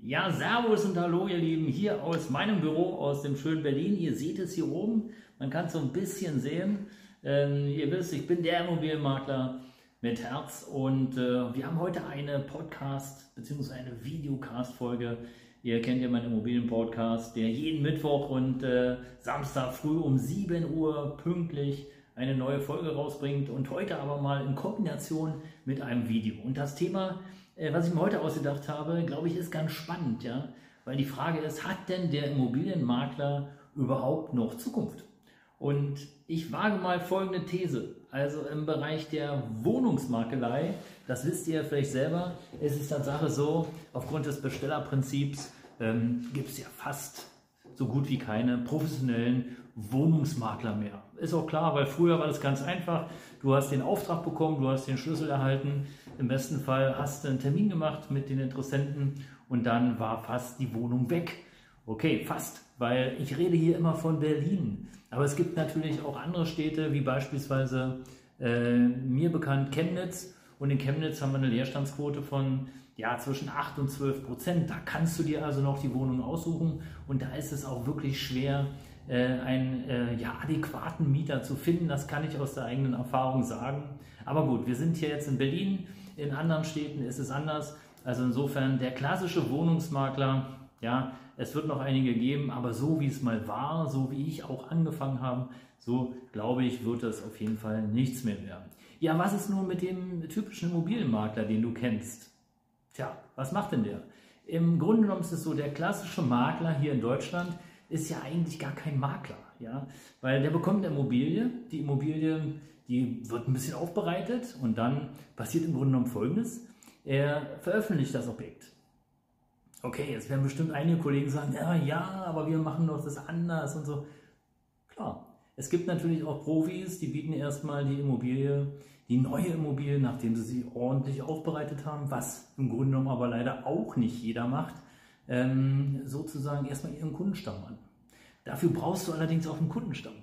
Ja, Servus und Hallo, ihr Lieben, hier aus meinem Büro, aus dem schönen Berlin. Ihr seht es hier oben, man kann es so ein bisschen sehen. Ähm, ihr wisst, ich bin der Immobilienmakler mit Herz und äh, wir haben heute eine Podcast- bzw. eine Videocast-Folge. Ihr kennt ja meinen Immobilien-Podcast, der jeden Mittwoch und äh, Samstag früh um 7 Uhr pünktlich eine neue Folge rausbringt und heute aber mal in Kombination mit einem Video. Und das Thema was ich mir heute ausgedacht habe, glaube ich, ist ganz spannend, ja. Weil die Frage ist, hat denn der Immobilienmakler überhaupt noch Zukunft? Und ich wage mal folgende These. Also im Bereich der Wohnungsmakelei, das wisst ihr vielleicht selber, ist es Tatsache so, aufgrund des Bestellerprinzips ähm, gibt es ja fast so gut wie keine professionellen Wohnungsmakler mehr. Ist auch klar, weil früher war das ganz einfach. Du hast den Auftrag bekommen, du hast den Schlüssel erhalten. Im besten Fall hast du einen Termin gemacht mit den Interessenten und dann war fast die Wohnung weg. Okay, fast, weil ich rede hier immer von Berlin. Aber es gibt natürlich auch andere Städte, wie beispielsweise äh, mir bekannt Chemnitz. Und in Chemnitz haben wir eine Leerstandsquote von ja, zwischen 8 und 12 Prozent. Da kannst du dir also noch die Wohnung aussuchen und da ist es auch wirklich schwer, äh, einen äh, ja, adäquaten Mieter zu finden. Das kann ich aus der eigenen Erfahrung sagen. Aber gut, wir sind hier jetzt in Berlin. In anderen Städten ist es anders. Also insofern der klassische Wohnungsmakler, ja, es wird noch einige geben, aber so wie es mal war, so wie ich auch angefangen habe, so glaube ich, wird es auf jeden Fall nichts mehr werden. Ja, was ist nun mit dem typischen Immobilienmakler, den du kennst? Tja, was macht denn der? Im Grunde genommen ist es so, der klassische Makler hier in Deutschland ist ja eigentlich gar kein Makler, ja, weil der bekommt eine Immobilie, die Immobilie, die wird ein bisschen aufbereitet und dann passiert im Grunde genommen Folgendes, er veröffentlicht das Objekt. Okay, jetzt werden bestimmt einige Kollegen sagen, ja, ja, aber wir machen doch das anders und so. Klar, es gibt natürlich auch Profis, die bieten erstmal die Immobilie die neue Immobilie, nachdem sie sie ordentlich aufbereitet haben, was im Grunde genommen aber leider auch nicht jeder macht, ähm, sozusagen erstmal ihren Kundenstamm an. Dafür brauchst du allerdings auch einen Kundenstamm.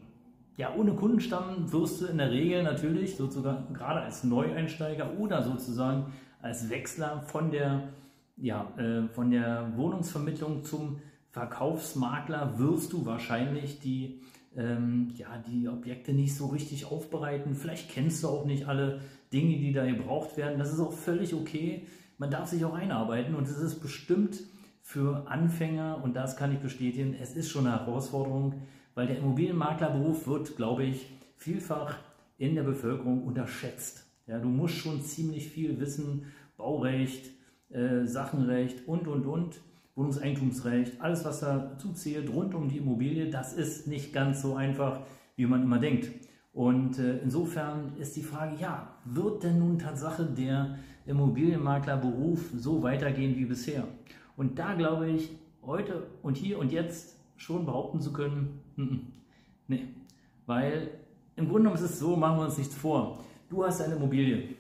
Ja, ohne Kundenstamm wirst du in der Regel natürlich sozusagen gerade als Neueinsteiger oder sozusagen als Wechsler von der, ja, äh, von der Wohnungsvermittlung zum Verkaufsmakler wirst du wahrscheinlich die ähm, ja, die Objekte nicht so richtig aufbereiten. Vielleicht kennst du auch nicht alle Dinge, die da gebraucht werden. Das ist auch völlig okay. Man darf sich auch einarbeiten und es ist bestimmt für Anfänger, und das kann ich bestätigen, es ist schon eine Herausforderung, weil der Immobilienmaklerberuf wird, glaube ich, vielfach in der Bevölkerung unterschätzt. Ja, du musst schon ziemlich viel wissen, Baurecht, äh, Sachenrecht und, und, und. Wohnungseigentumsrecht, alles, was dazu zählt, rund um die Immobilie, das ist nicht ganz so einfach, wie man immer denkt. Und äh, insofern ist die Frage, ja, wird denn nun Tatsache der Immobilienmaklerberuf so weitergehen wie bisher? Und da glaube ich, heute und hier und jetzt schon behaupten zu können, n nee, weil im Grunde genommen ist es so, machen wir uns nichts vor. Du hast eine Immobilie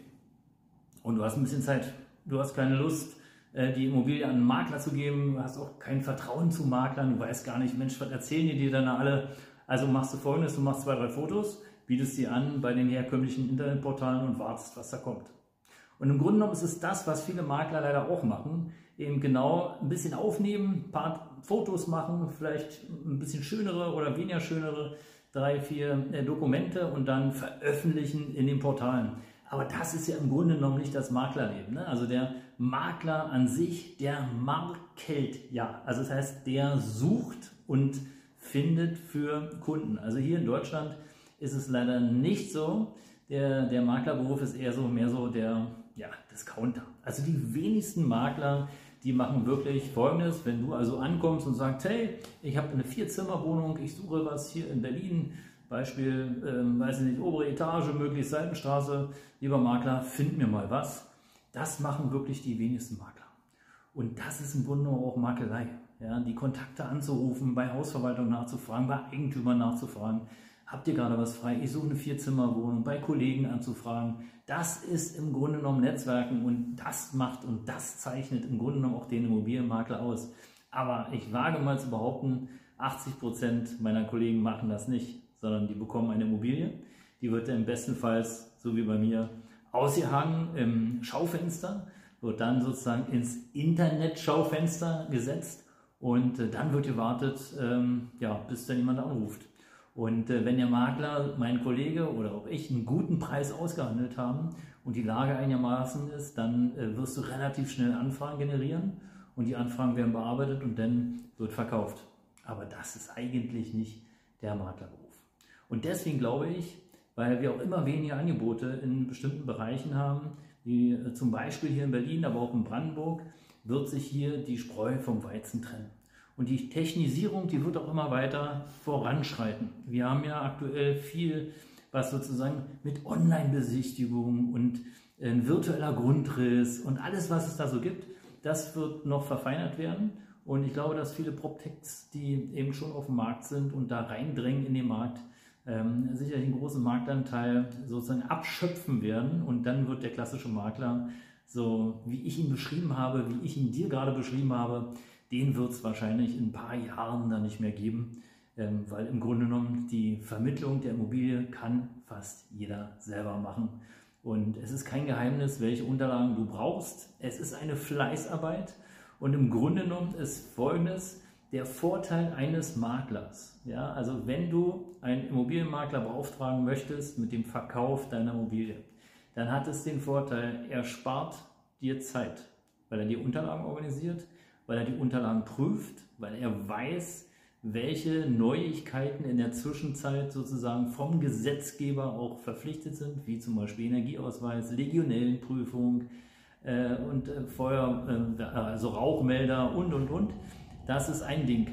und du hast ein bisschen Zeit, du hast keine Lust, äh, die Immobilie an einen Makler zu geben. Du hast auch kein Vertrauen zu Maklern. Du weißt gar nicht, Mensch, was erzählen die dir dann alle? Also machst du folgendes, du machst zwei, drei Fotos, bietest sie an bei den herkömmlichen Internetportalen und wartest, was da kommt. Und im Grunde genommen ist es das, was viele Makler leider auch machen. Eben genau ein bisschen aufnehmen, ein paar Fotos machen, vielleicht ein bisschen schönere oder weniger schönere, drei, vier äh, Dokumente und dann veröffentlichen in den Portalen. Aber das ist ja im Grunde genommen nicht das Maklerleben. Ne? Also der Makler an sich, der markelt ja. Also das heißt, der sucht und findet für Kunden. Also hier in Deutschland ist es leider nicht so. Der, der Maklerberuf ist eher so mehr so der ja, Discounter. Also die wenigsten Makler, die machen wirklich folgendes, wenn du also ankommst und sagst, hey, ich habe eine Vierzimmerwohnung, ich suche was hier in Berlin, Beispiel, ähm, weiß ich nicht, obere Etage, möglichst Seitenstraße, lieber Makler, find mir mal was. Das machen wirklich die wenigsten Makler. Und das ist im Grunde auch Makelei. Ja, die Kontakte anzurufen, bei Hausverwaltung nachzufragen, bei Eigentümern nachzufragen. Habt ihr gerade was frei? Ich suche eine Vierzimmerwohnung, bei Kollegen anzufragen. Das ist im Grunde genommen Netzwerken und das macht und das zeichnet im Grunde genommen auch den Immobilienmakler aus. Aber ich wage mal zu behaupten, 80 Prozent meiner Kollegen machen das nicht sondern die bekommen eine Immobilie. Die wird im besten Fall, so wie bei mir, ausgehangen im Schaufenster, wird dann sozusagen ins Internetschaufenster gesetzt und äh, dann wird gewartet, ähm, ja, bis dann jemand anruft. Und äh, wenn der Makler, mein Kollege oder auch ich einen guten Preis ausgehandelt haben und die Lage einigermaßen ist, dann äh, wirst du relativ schnell Anfragen generieren und die Anfragen werden bearbeitet und dann wird verkauft. Aber das ist eigentlich nicht der Maklerberuf. Und deswegen glaube ich, weil wir auch immer weniger Angebote in bestimmten Bereichen haben, wie äh, zum Beispiel hier in Berlin, aber auch in Brandenburg, wird sich hier die Spreu vom Weizen trennen. Und die Technisierung, die wird auch immer weiter voranschreiten. Wir haben ja aktuell viel, was sozusagen mit Online-Besichtigung und äh, virtueller Grundriss und alles, was es da so gibt, das wird noch verfeinert werden. Und ich glaube, dass viele PropTechs, die eben schon auf dem Markt sind und da reindrängen in den Markt, ähm, sicherlich einen großen Marktanteil sozusagen abschöpfen werden. Und dann wird der klassische Makler, so wie ich ihn beschrieben habe, wie ich ihn dir gerade beschrieben habe, den wird es wahrscheinlich in ein paar Jahren dann nicht mehr geben, ähm, weil im Grunde genommen die Vermittlung der Immobilie kann fast jeder selber machen. Und es ist kein Geheimnis, welche Unterlagen du brauchst. Es ist eine Fleißarbeit und im Grunde genommen ist folgendes der Vorteil eines Maklers. Ja, also wenn du einen Immobilienmakler beauftragen möchtest mit dem Verkauf deiner Immobilie, dann hat es den Vorteil, er spart dir Zeit, weil er die Unterlagen organisiert, weil er die Unterlagen prüft, weil er weiß, welche Neuigkeiten in der Zwischenzeit sozusagen vom Gesetzgeber auch verpflichtet sind, wie zum Beispiel Energieausweis, Legionellenprüfung äh, und äh, Feuer, äh, also Rauchmelder und und und. Das ist ein Ding.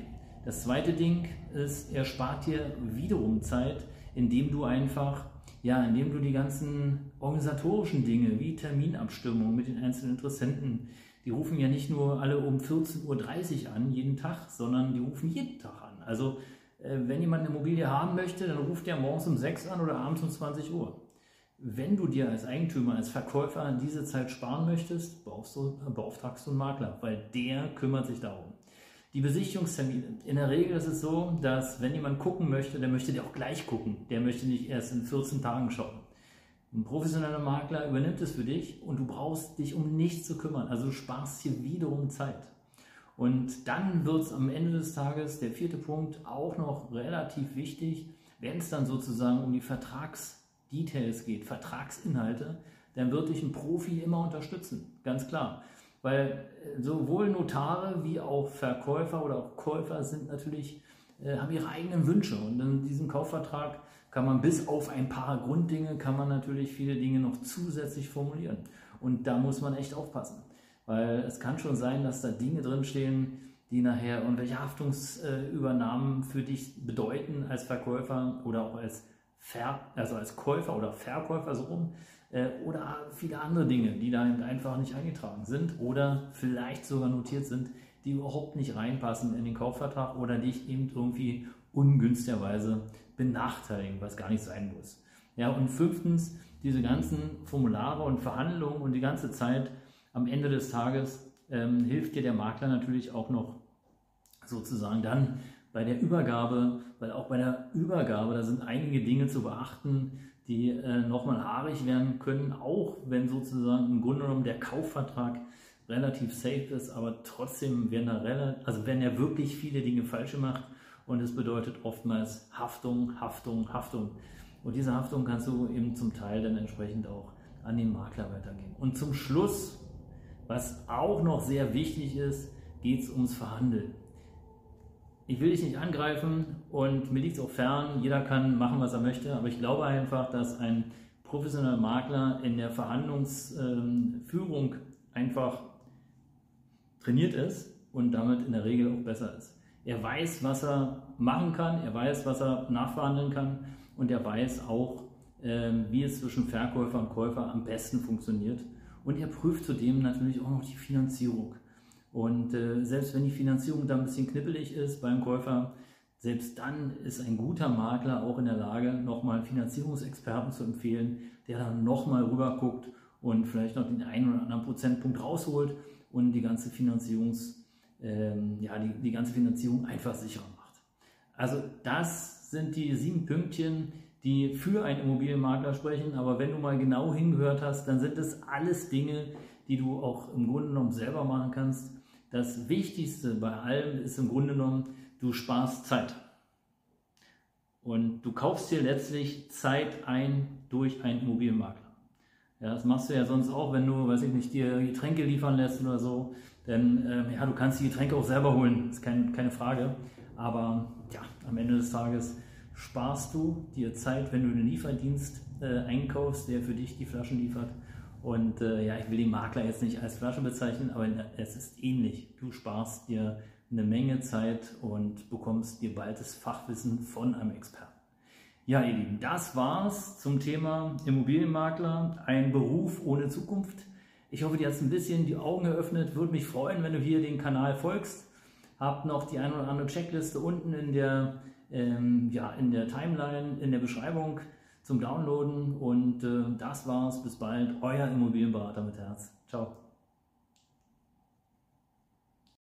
Das zweite Ding ist, er spart dir wiederum Zeit, indem du einfach, ja, indem du die ganzen organisatorischen Dinge wie Terminabstimmung mit den einzelnen Interessenten, die rufen ja nicht nur alle um 14.30 Uhr an, jeden Tag, sondern die rufen jeden Tag an. Also äh, wenn jemand eine Immobilie haben möchte, dann ruft er morgens um 6 an oder abends um 20 Uhr. Wenn du dir als Eigentümer, als Verkäufer diese Zeit sparen möchtest, du, beauftragst du einen Makler, weil der kümmert sich darum. Die Besichtigungstermine. In der Regel ist es so, dass wenn jemand gucken möchte, der möchte dir auch gleich gucken. Der möchte nicht erst in 14 Tagen schauen. Ein professioneller Makler übernimmt es für dich und du brauchst dich um nichts zu kümmern. Also du sparst hier wiederum Zeit. Und dann wird es am Ende des Tages, der vierte Punkt, auch noch relativ wichtig, wenn es dann sozusagen um die Vertragsdetails geht, Vertragsinhalte, dann wird dich ein Profi immer unterstützen, ganz klar. Weil äh, sowohl Notare wie auch Verkäufer oder auch Käufer sind natürlich, äh, haben ihre eigenen Wünsche. Und in diesem Kaufvertrag kann man bis auf ein paar Grunddinge, kann man natürlich viele Dinge noch zusätzlich formulieren. Und da muss man echt aufpassen. Weil es kann schon sein, dass da Dinge drinstehen, die nachher irgendwelche Haftungsübernahmen für dich bedeuten als Verkäufer oder auch als, Ver also als Käufer oder Verkäufer so rum. Äh, oder viele andere Dinge, die da einfach nicht eingetragen sind oder vielleicht sogar notiert sind, die überhaupt nicht reinpassen in den Kaufvertrag oder dich eben irgendwie ungünstigerweise benachteiligen, was gar nicht sein muss. Ja, und fünftens, diese ganzen Formulare und Verhandlungen und die ganze Zeit am Ende des Tages ähm, hilft dir der Makler natürlich auch noch sozusagen dann bei der Übergabe, weil auch bei der Übergabe, da sind einige Dinge zu beachten, die äh, nochmal haarig werden können, auch wenn sozusagen im Grunde genommen der Kaufvertrag relativ safe ist, aber trotzdem werden da relativ, also wenn er wirklich viele Dinge falsch macht, und es bedeutet oftmals Haftung, Haftung, Haftung. Und diese Haftung kannst du eben zum Teil dann entsprechend auch an den Makler weitergeben. Und zum Schluss, was auch noch sehr wichtig ist, geht es ums Verhandeln. Ich will dich nicht angreifen und mir liegt es auch fern, jeder kann machen, was er möchte, aber ich glaube einfach, dass ein professioneller Makler in der Verhandlungsführung einfach trainiert ist und damit in der Regel auch besser ist. Er weiß, was er machen kann, er weiß, was er nachverhandeln kann und er weiß auch, ähm, wie es zwischen Verkäufer und Käufer am besten funktioniert. Und er prüft zudem natürlich auch noch die Finanzierung. Und äh, selbst wenn die Finanzierung da ein bisschen knippelig ist beim Käufer, selbst dann ist ein guter Makler auch in der Lage, nochmal einen Finanzierungsexperten zu empfehlen, der dann nochmal rüber guckt und vielleicht noch den einen oder anderen Prozentpunkt rausholt und die ganze Finanzierungs- ähm, ja, die, die ganze Finanzierung einfach sicherer macht. Also das sind die sieben Pünktchen, die für einen Immobilienmakler sprechen. Aber wenn du mal genau hingehört hast, dann sind das alles Dinge, die du auch im Grunde genommen selber machen kannst. Das Wichtigste bei allem ist im Grunde genommen, du sparst Zeit. Und du kaufst dir letztlich Zeit ein durch einen Immobilienmakler. Ja, das machst du ja sonst auch, wenn du, weiß ich nicht, dir Getränke liefern lässt oder so. Denn äh, ja, du kannst die Getränke auch selber holen, ist kein, keine Frage. Aber ja, am Ende des Tages sparst du dir Zeit, wenn du einen Lieferdienst äh, einkaufst, der für dich die Flaschen liefert. Und äh, ja, ich will den Makler jetzt nicht als Flasche bezeichnen, aber es ist ähnlich. Du sparst dir eine Menge Zeit und bekommst dir bald das Fachwissen von einem Experten. Ja, ihr Lieben, das war's zum Thema Immobilienmakler, ein Beruf ohne Zukunft. Ich hoffe, dir hat es ein bisschen die Augen eröffnet. Würde mich freuen, wenn du hier den Kanal folgst. Habt noch die eine oder andere Checkliste unten in der, ähm, ja, in der Timeline, in der Beschreibung zum Downloaden. Und äh, das war's. Bis bald. Euer Immobilienberater mit Herz. Ciao.